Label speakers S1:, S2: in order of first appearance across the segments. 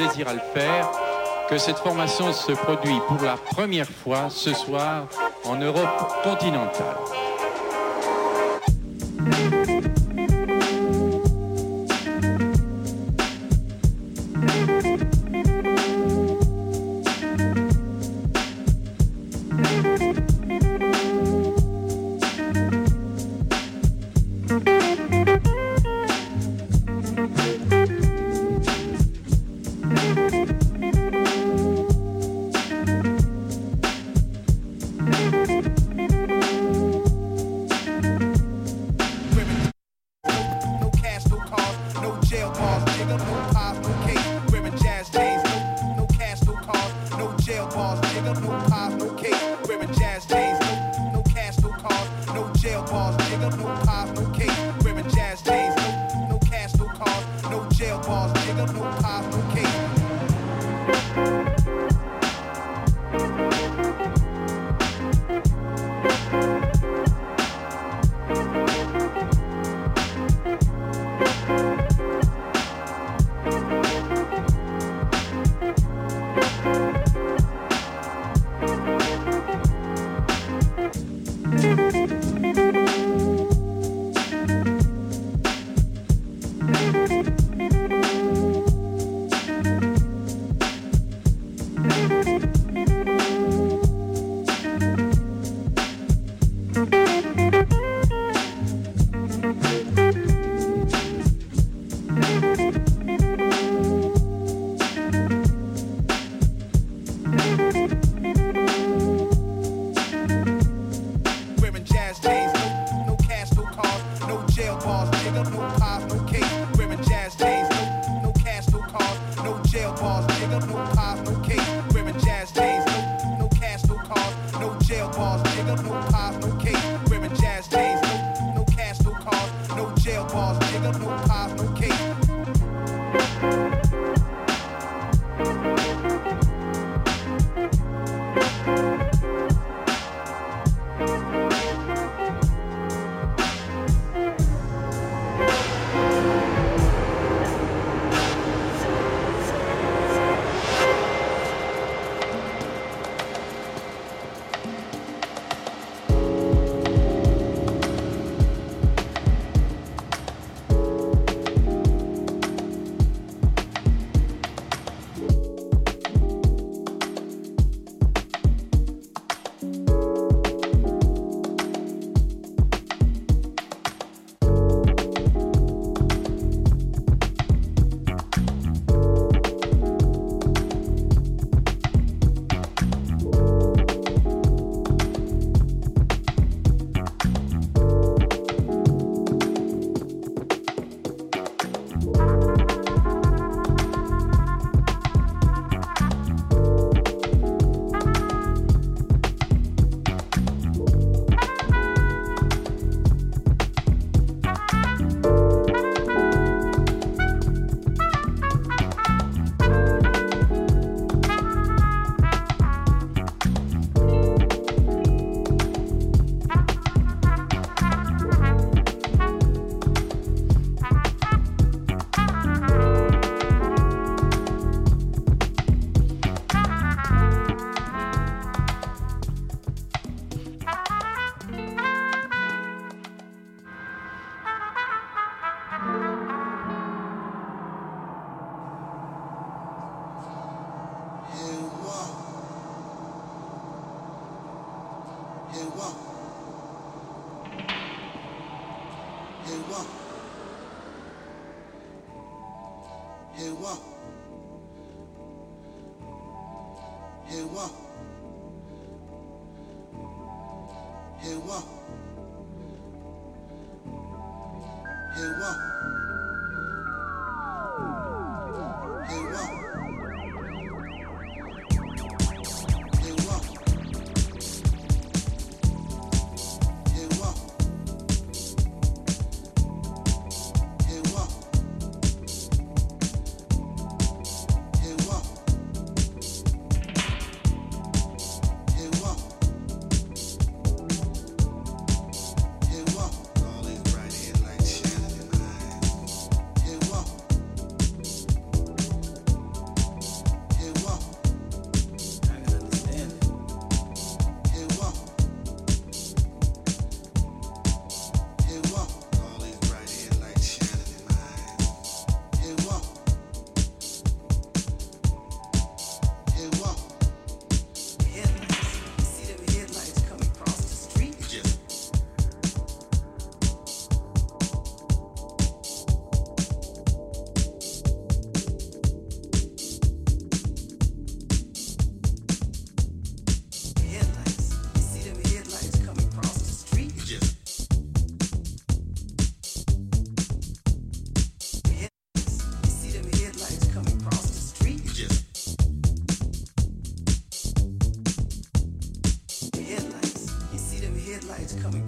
S1: plaisir à le faire que cette formation se produit pour la première fois ce soir en Europe continentale.
S2: Hey, what? Hey, what? it's coming.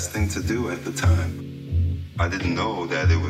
S2: Best
S3: thing to do at the time. I didn't know that it would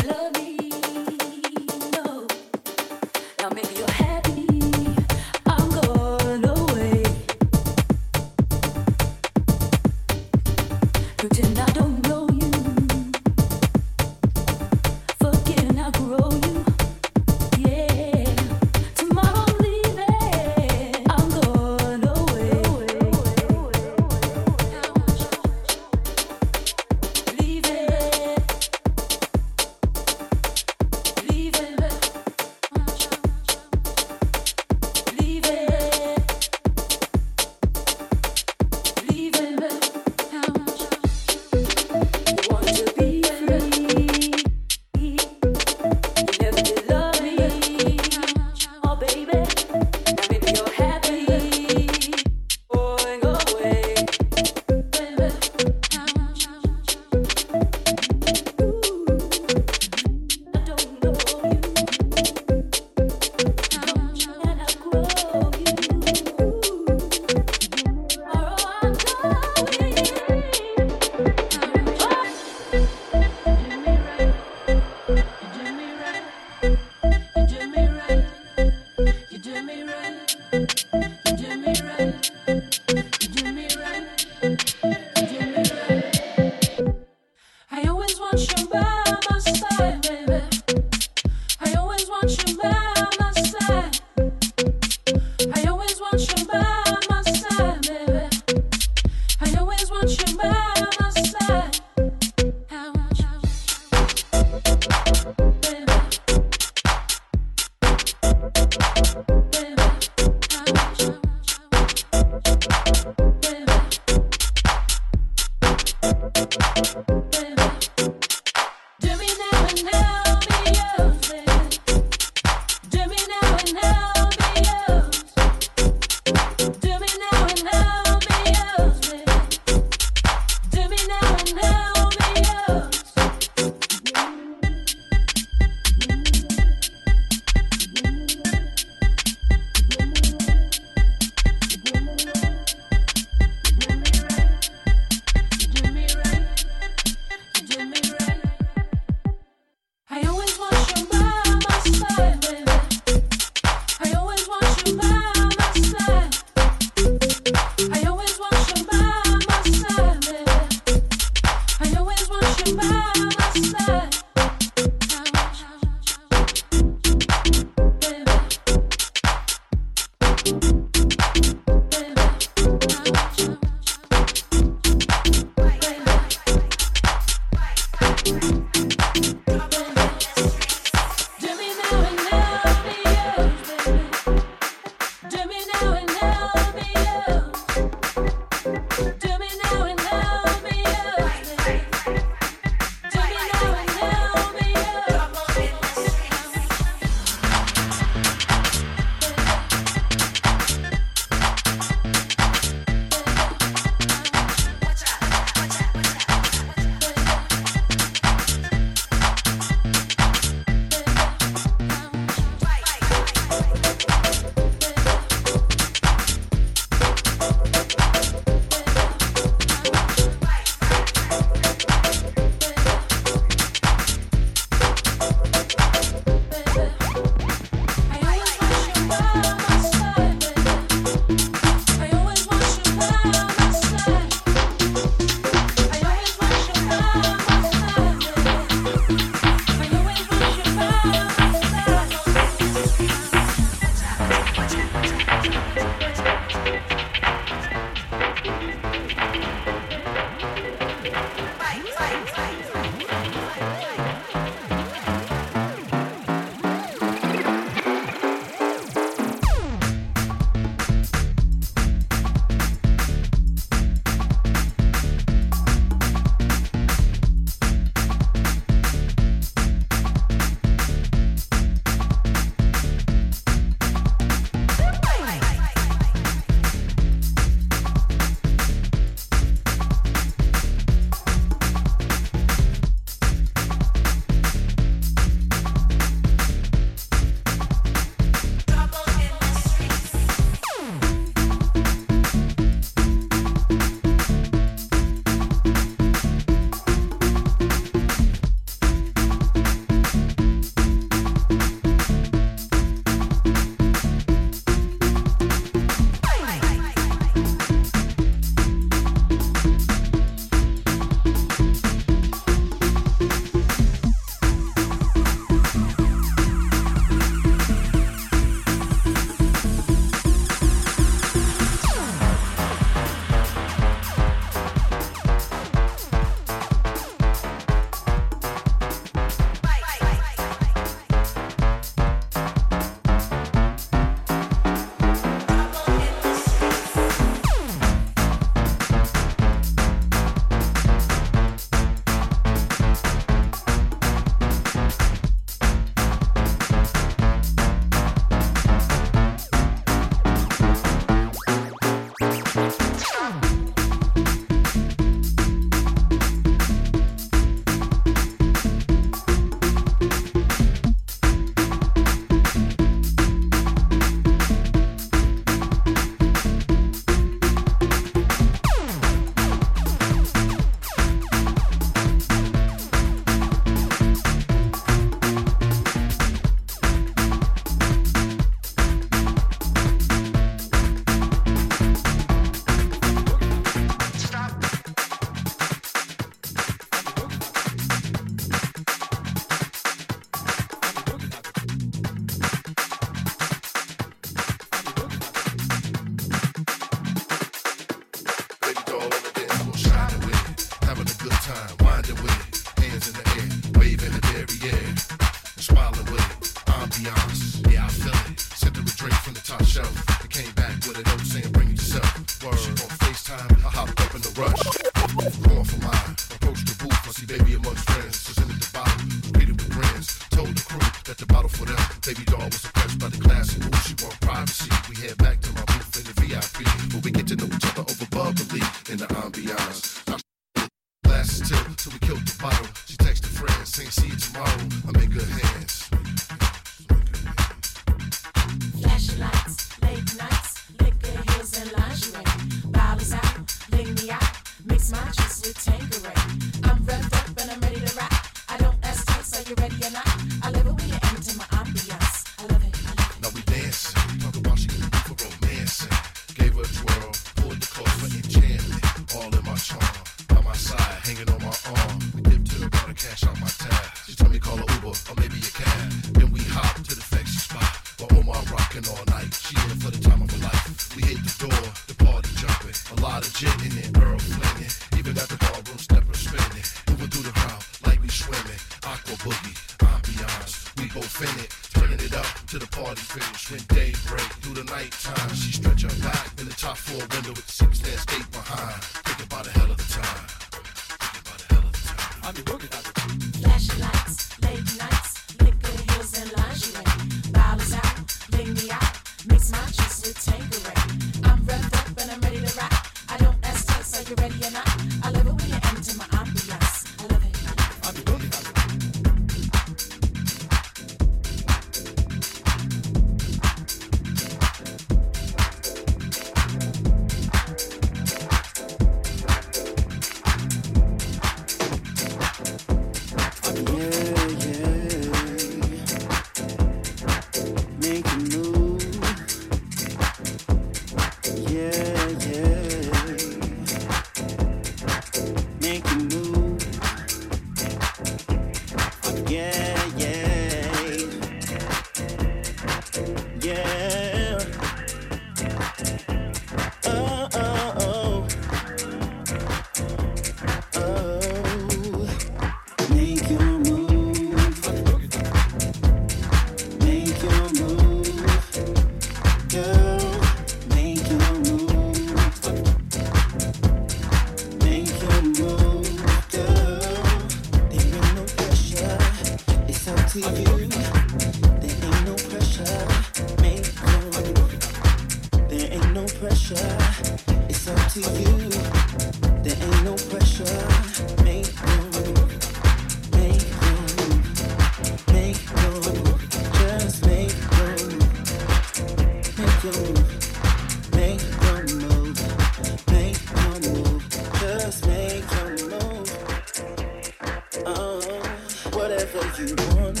S4: whatever you
S5: want.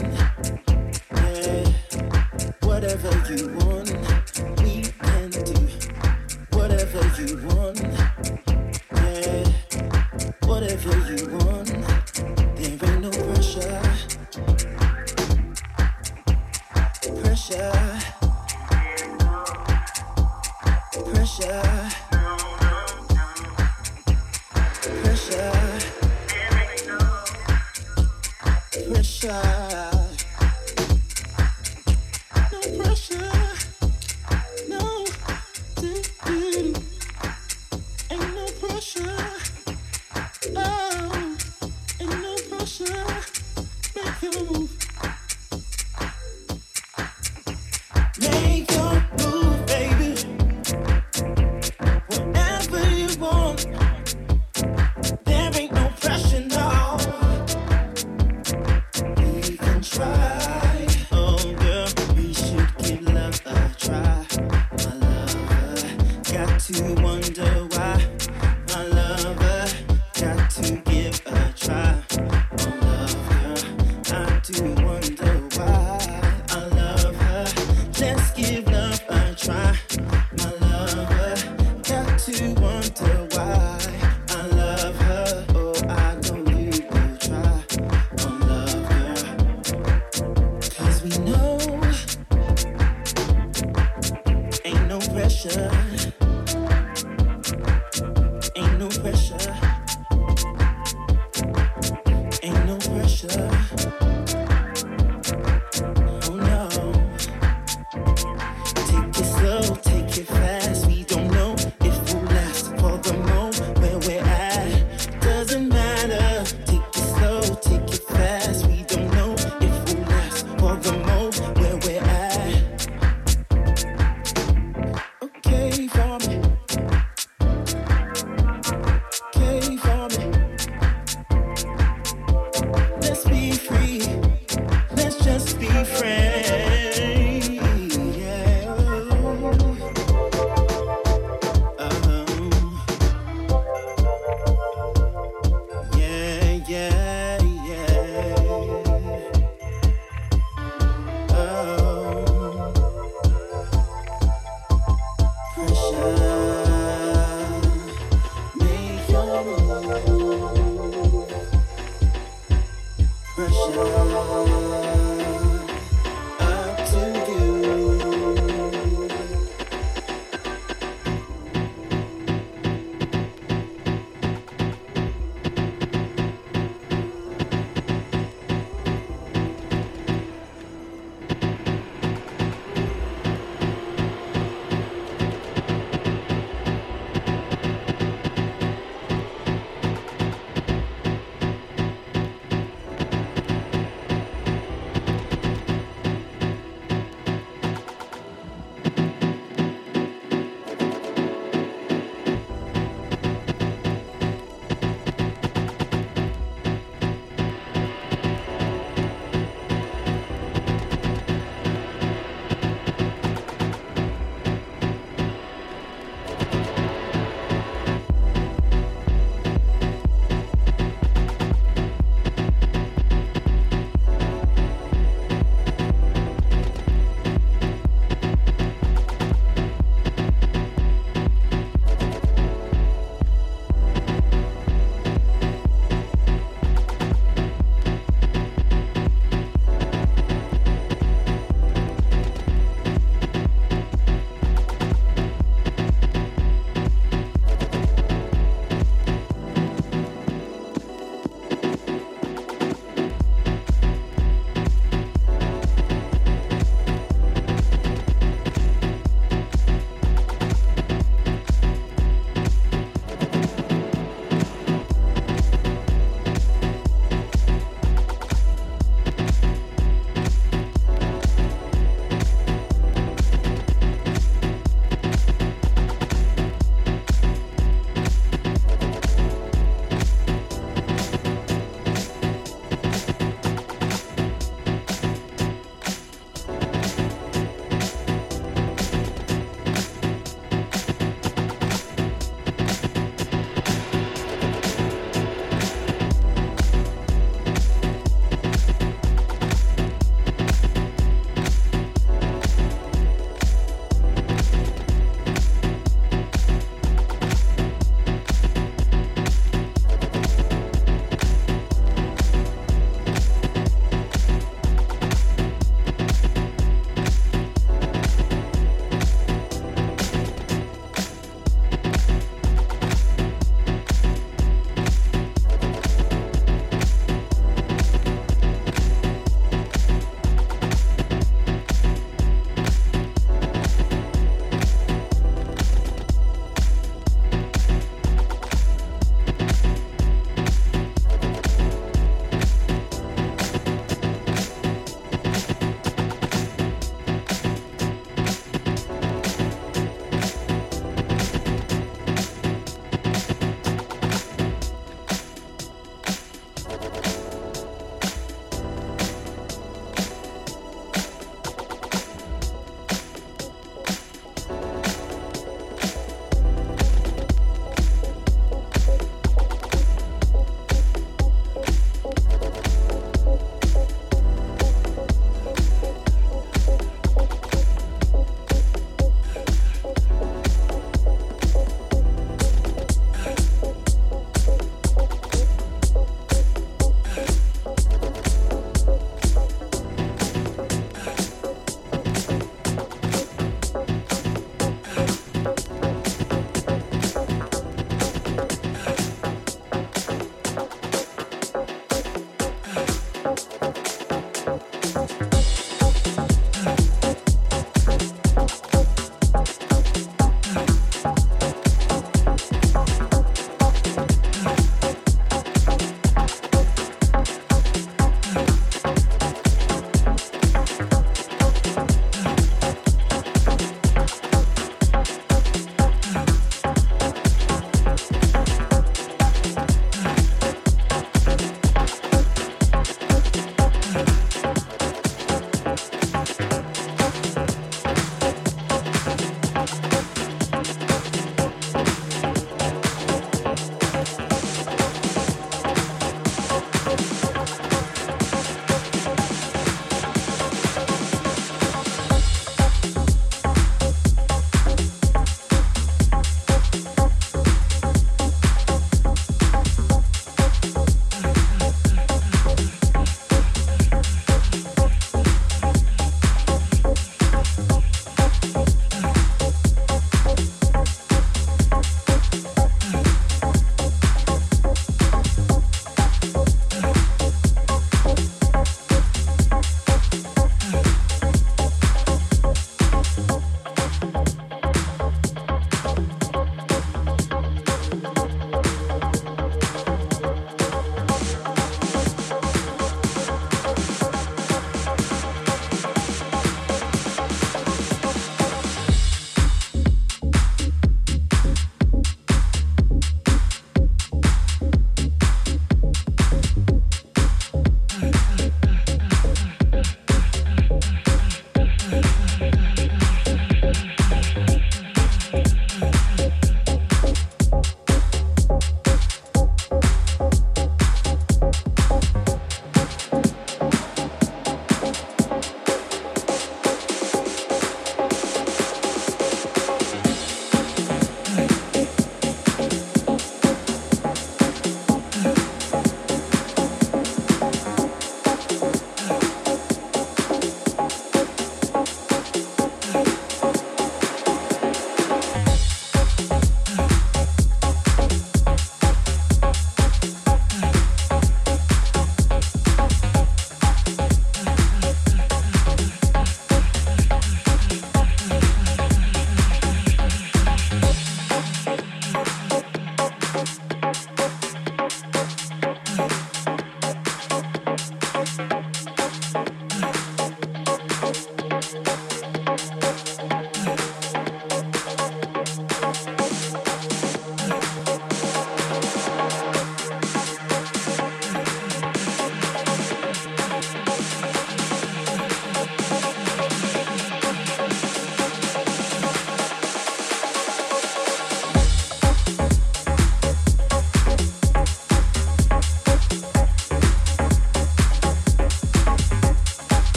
S5: Yeah, whatever you want, we can do whatever you want.